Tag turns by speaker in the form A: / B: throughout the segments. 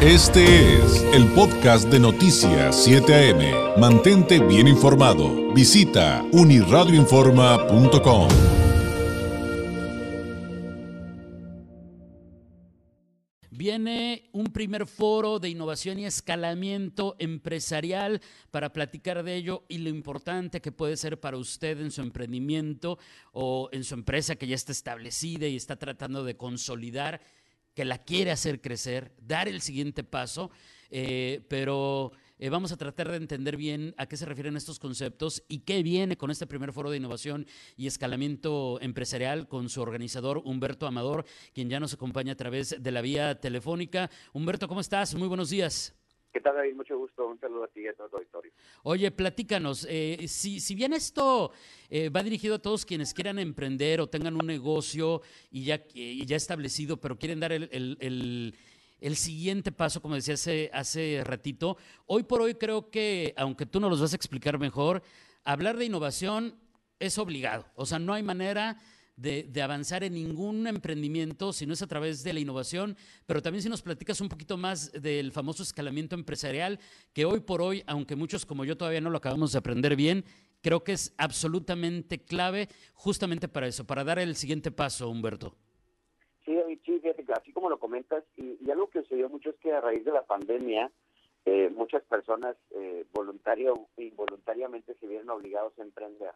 A: Este es el podcast de Noticias 7 AM. Mantente bien informado. Visita uniradioinforma.com.
B: Viene un primer foro de innovación y escalamiento empresarial para platicar de ello y lo importante que puede ser para usted en su emprendimiento o en su empresa que ya está establecida y está tratando de consolidar que la quiere hacer crecer, dar el siguiente paso, eh, pero eh, vamos a tratar de entender bien a qué se refieren estos conceptos y qué viene con este primer foro de innovación y escalamiento empresarial con su organizador Humberto Amador, quien ya nos acompaña a través de la vía telefónica. Humberto, ¿cómo estás? Muy buenos días.
C: ¿Qué tal, David? Mucho gusto. Un saludo a ti y a todo auditorio.
B: Oye, platícanos, eh, si, si, bien esto eh, va dirigido a todos quienes quieran emprender o tengan un negocio y ya, ya establecido, pero quieren dar el, el, el, siguiente paso, como decía hace, hace ratito, hoy por hoy creo que, aunque tú nos los vas a explicar mejor, hablar de innovación es obligado. O sea, no hay manera de, avanzar en ningún emprendimiento si no es a través de la innovación, pero también si nos platicas un poquito más del famoso escalamiento empresarial, que hoy por hoy, aunque muchos como yo todavía no lo acabamos de aprender bien, creo que es absolutamente clave justamente para eso, para dar el siguiente paso, Humberto.
C: Sí, sí así como lo comentas, y, algo que sucedió mucho es que a raíz de la pandemia, eh, muchas personas eh, voluntario involuntariamente se vieron obligados a emprender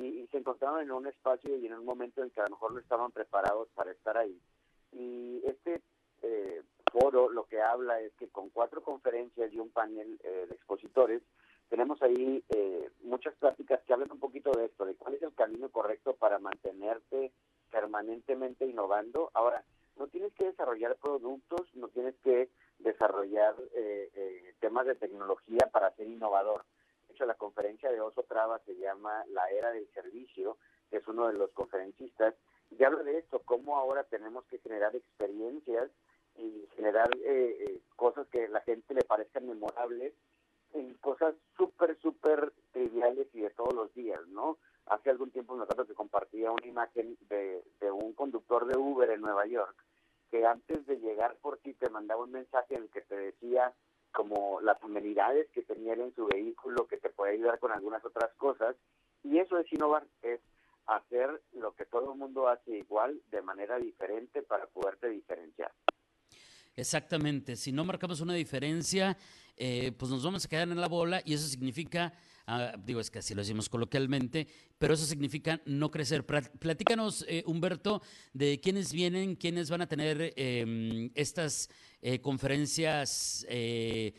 C: y, se encontraban en un espacio y en un momento en que a lo mejor no estaban preparados para estar ahí. Y este eh, foro lo que habla es que con cuatro conferencias y un panel eh, de expositores, tenemos ahí eh, muchas prácticas que hablan un poquito de esto, de cuál es el camino correcto para mantenerte permanentemente innovando. Ahora, no tienes que desarrollar productos, no tienes que desarrollar temas de tecnología para ser innovador Traba se llama La Era del Servicio, que es uno de los conferencistas, y habla de esto, cómo ahora tenemos que generar experiencias y generar eh, eh, cosas que a la gente le parezcan memorables en cosas súper, súper triviales y de todos los días, ¿no? Hace algún tiempo acuerdo que compartía una imagen de, de un conductor de Uber en Nueva York que antes de llegar por ti te mandaba un mensaje en el que te decía como las amenidades que tenía en su vehículo, que te puede ayudar con algunas otras cosas. Y eso es innovar, es hacer lo que todo el mundo hace igual, de manera diferente, para poderte diferenciar.
B: Exactamente, si no marcamos una diferencia, eh, pues nos vamos a quedar en la bola y eso significa, ah, digo, es que así lo decimos coloquialmente, pero eso significa no crecer. Platícanos, eh, Humberto, de quiénes vienen, quiénes van a tener em, estas eh, conferencias en,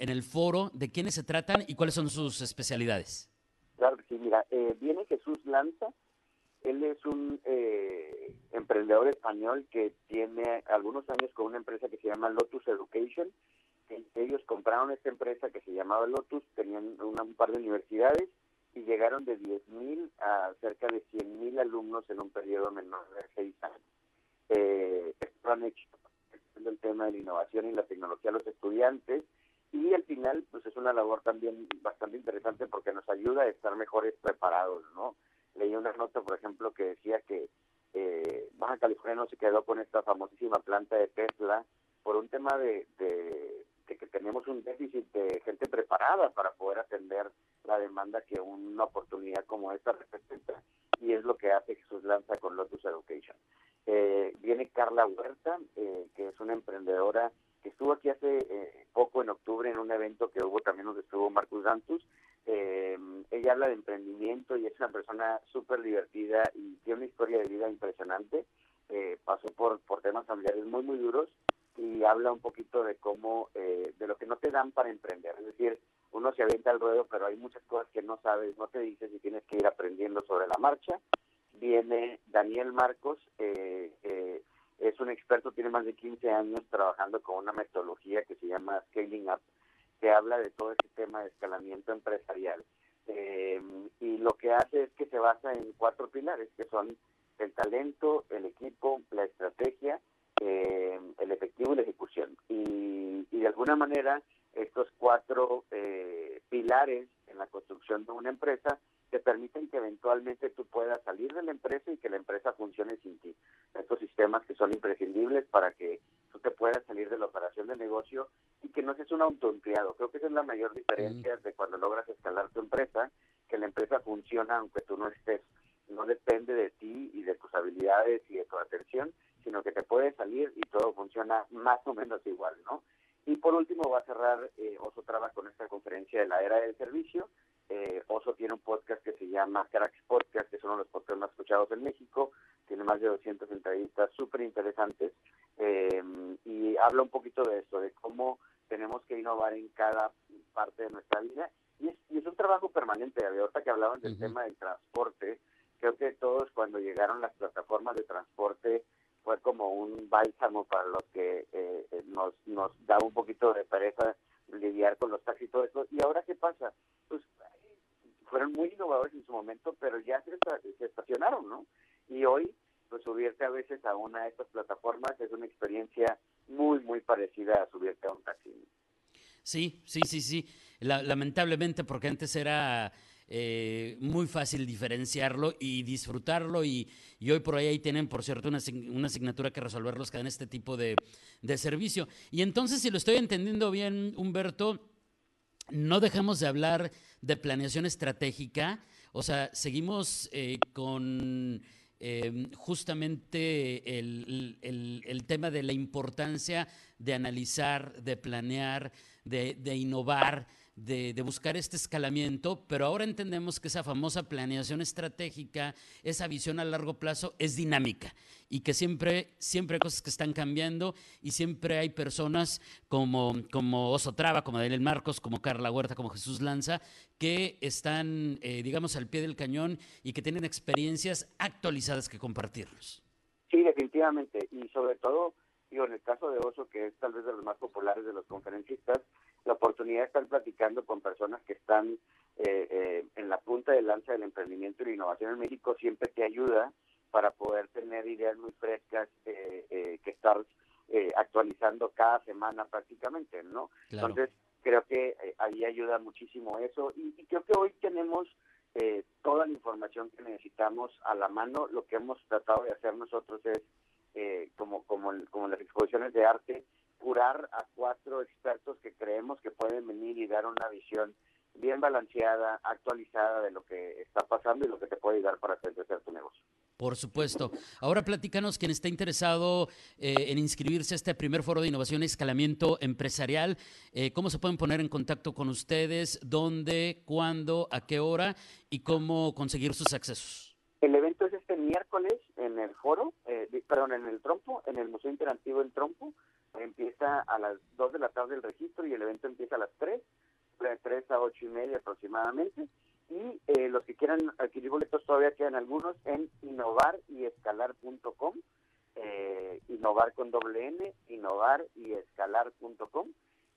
B: en, el foro, de quiénes se tratan y cuáles son sus especialidades.
C: Claro sí, mira, viene Jesús Lanza, él es un emprendedor español que tiene algunos años con una empresa que se llama Lotus Education ellos compraron esta empresa que se llamaba Lotus, tenían un par de universidades y llegaron de 10.000 a cerca de 100.000 alumnos en un periodo menor de seis años. Eh, hecho el tema de la innovación y la tecnología a los estudiantes y al final pues es una labor también bastante interesante porque nos ayuda a estar mejores preparados, ¿no? Leí una nota, por ejemplo, que decía que eh, Baja California no se quedó con esta famosísima planta de Tesla por un tema de, que tenemos un déficit de gente preparada para poder atender la demanda que una oportunidad como esta representa y es lo que hace Jesús Lanza con Lotus Education. Eh, viene Carla Huerta, eh, que es una emprendedora que estuvo aquí hace eh, poco en octubre en un evento que hubo también donde estuvo Marcus Dantus. ella habla de emprendimiento y es una persona divertida y tiene una historia de vida impresionante. pasó por, por temas familiares muy, muy duros y habla un poquito de cómo, eh, de lo que no te dan para emprender. Es decir, uno se avienta al ruedo, pero hay muchas cosas que no sabes, no te dices y tienes que ir aprendiendo sobre la marcha. Viene Daniel Marcos, eh, eh, es un experto, tiene más de 15 años trabajando con una metodología que se llama Scaling Up, que habla de todo este tema de escalamiento empresarial. Y lo que hace es que se basa en cuatro pilares, que son el talento, el equipo, la estrategia eh, el efectivo y la ejecución. Y, de alguna manera estos cuatro eh, pilares en la construcción de una empresa te permiten que eventualmente tú puedas salir de la empresa y que la empresa funcione sin ti. Estos sistemas que son imprescindibles para que tú te puedas puedas salir de la operación de negocio y que no seas un autoempleado. Creo que esa es la mayor diferencia de cuando logras escalar tu empresa, que la empresa aunque tú no estés. No depende de ti y de tus habilidades y de tu atención, sino que te puedes salir y todo funciona más o menos igual, ¿no? Y por último va a cerrar eh, Oso Traba con esta conferencia de la era del servicio. Eh, Oso tiene un podcast que se llama Cracks Podcast, que es uno de los podcasts más escuchados en México. Tiene más de 200 entrevistas súper interesantes eh, y habla un poquito de esto, de cómo tenemos que innovar en cada parte de nuestra vida. Y es, y es un trabajo permanente. Ahorita que hablaban del tema del transporte, creo que todos cuando llegaron las plataformas de transporte fue como un bálsamo para los que eh, eh, nos, nos da un poquito de pereza lidiar con los taxis y todo eso. ¿Y ahora qué pasa? Pues fueron muy innovadores en su momento, pero ya se, se estacionaron, ¿no? Y hoy, pues subirte a veces a una de estas plataformas es una experiencia muy, muy parecida a subirte a un taxi.
B: Sí, sí, sí, sí. lamentablemente, porque antes era eh, muy fácil diferenciarlo y disfrutarlo y, hoy por ahí, tienen, por cierto, una, asignatura que resolver los que dan este tipo de, servicio. Y entonces, si lo estoy entendiendo bien, Humberto, no dejamos de hablar de planeación estratégica, o sea, seguimos eh, con... Em, justamente el, el, tema de la importancia de analizar, de planear, de, de innovar, de, buscar este escalamiento, pero ahora entendemos que esa famosa planeación estratégica, esa visión a largo plazo es dinámica y que siempre, siempre hay cosas que están cambiando y siempre hay personas como, como Oso Traba, como Daniel Marcos, como Carla Huerta, como Jesús Lanza, que están, eh, digamos, al pie del cañón y que tienen experiencias actualizadas que compartirnos.
C: Sí, definitivamente. Y sobre todo, digo, en el caso de Oso, que es tal vez de los más populares de los conferencistas, la oportunidad de estar platicando con personas que están eh, eh, en la punta de lanza del emprendimiento y la innovación en México siempre te ayuda para poder tener ideas muy frescas eh, que estar actualizando cada semana prácticamente, ¿no? Entonces, creo que ahí ayuda muchísimo eso y, y creo que hoy tenemos toda la información que necesitamos a la mano. Lo que hemos tratado de hacer nosotros es, como, como, como las exposiciones de arte, curar a cuatro expertos que creemos que pueden venir y dar una visión bien balanceada, actualizada de lo que está pasando y lo que te puede ayudar para hacer tu negocio.
B: Por supuesto. Ahora platícanos quien está interesado eh, en inscribirse a este primer foro de innovación y escalamiento empresarial. Eh, ¿Cómo se pueden poner en contacto con ustedes? ¿Dónde? ¿Cuándo? ¿A qué hora? ¿Y cómo conseguir sus accesos?
C: El evento es este miércoles en el foro, eh, perdón, en el Trompo, en el Museo Interactivo del Trompo empieza a las 2 de la tarde el registro y el evento empieza a las 3, de 3 a 8 y media Y eh, los que quieran adquirir boletos todavía quedan algunos en innovaryescalar.com, eh, innovar con doble N, innovar y escalar.com.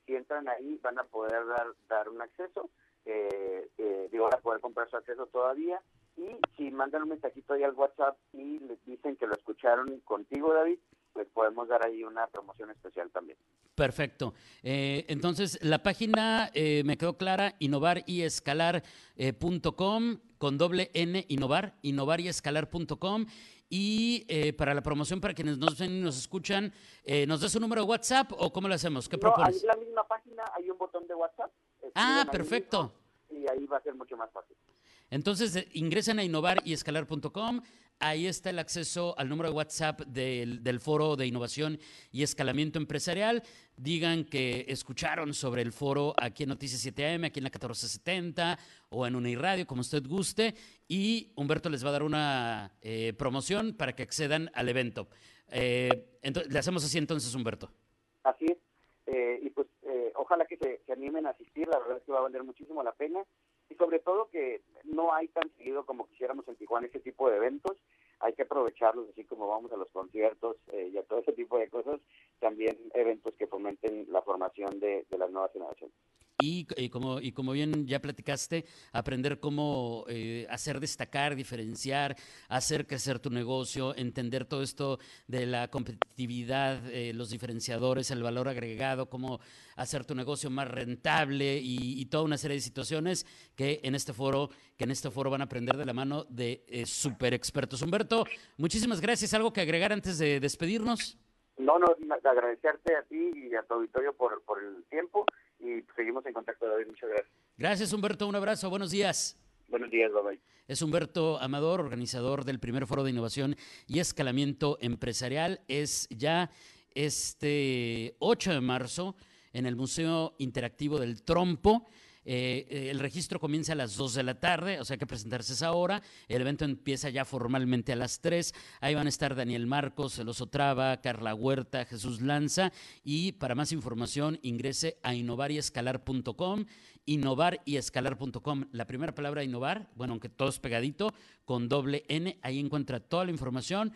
C: Si entran ahí van a poder dar, dar un acceso, eh, eh, digo, van a poder comprar su acceso todavía. Y si mandan un mensajito ahí al WhatsApp y les dicen que lo escucharon contigo, David, podemos dar ahí una promoción especial también.
B: Perfecto. Eh, entonces, la página eh, me quedó clara, innovariescalar.com eh, con doble N, innovar, innovariescalar.com. Y eh, para la promoción, para quienes nos ven y nos escuchan, ¿nos da su número de WhatsApp o cómo lo hacemos? ¿Qué
C: no,
B: propones?
C: en la misma página hay un botón de WhatsApp.
B: Ah, perfecto.
C: y ahí va a ser mucho más fácil.
B: Entonces, ingresen a innovariescalar.com Ahí está el acceso al número de WhatsApp del, foro de innovación y escalamiento empresarial. Digan que escucharon sobre el foro aquí en Noticias 7am, aquí en la 1470 o en Uniradio, como usted guste. Y Humberto les va a dar una eh, promoción para que accedan al evento. Eh, entonces, le hacemos así entonces, Humberto.
C: Así es. Eh, y pues ojalá que se, se animen a asistir. La verdad es que va a valer muchísimo la pena y sobre todo que no hay tan seguido como quisiéramos en Tijuana ese tipo de eventos. Hay que aprovecharlos, así como vamos a los conciertos eh, y a todo ese tipo de cosas, también eventos que fomenten la formación de, de las nuevas generaciones.
B: Y, como, y como bien ya platicaste, aprender cómo eh, hacer destacar, diferenciar, hacer crecer tu negocio, entender todo esto de la competitividad, eh, los diferenciadores, el valor agregado, cómo hacer tu negocio más rentable y, toda una serie de situaciones que en este foro, que en este foro van a aprender de la mano de eh, super expertos. Humberto, muchísimas gracias. ¿Algo que agregar antes de despedirnos?
C: No, no, agradecerte a ti y a tu auditorio por, por el tiempo y seguimos en contacto, David. Muchas gracias.
B: Gracias, Humberto. Un abrazo. Buenos días.
C: Buenos días, bye
B: Es Humberto Amador, organizador del primer foro de innovación y escalamiento empresarial. Es ya este 8 de marzo en el Museo Interactivo del Trompo. Eh, el registro comienza a las 2 de la tarde, o sea que presentarse esa hora. El evento empieza ya formalmente a las 3. Ahí van a estar Daniel Marcos, Eloso Traba, Carla Huerta, Jesús Lanza. Y para más información ingrese a innovariescalar.com, innovariescalar.com. La primera palabra innovar, bueno, aunque todo es pegadito, con doble N, ahí encuentra toda la información.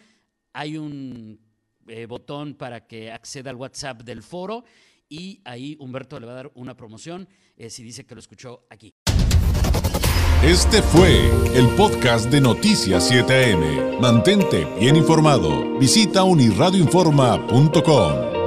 B: Hay un eh, botón para que acceda al WhatsApp del foro y ahí Humberto le va a dar una promoción eh, si dice que lo escuchó aquí.
A: Este fue el podcast de Noticias 7am. Mantente bien informado. Visita unirradioinforma.com.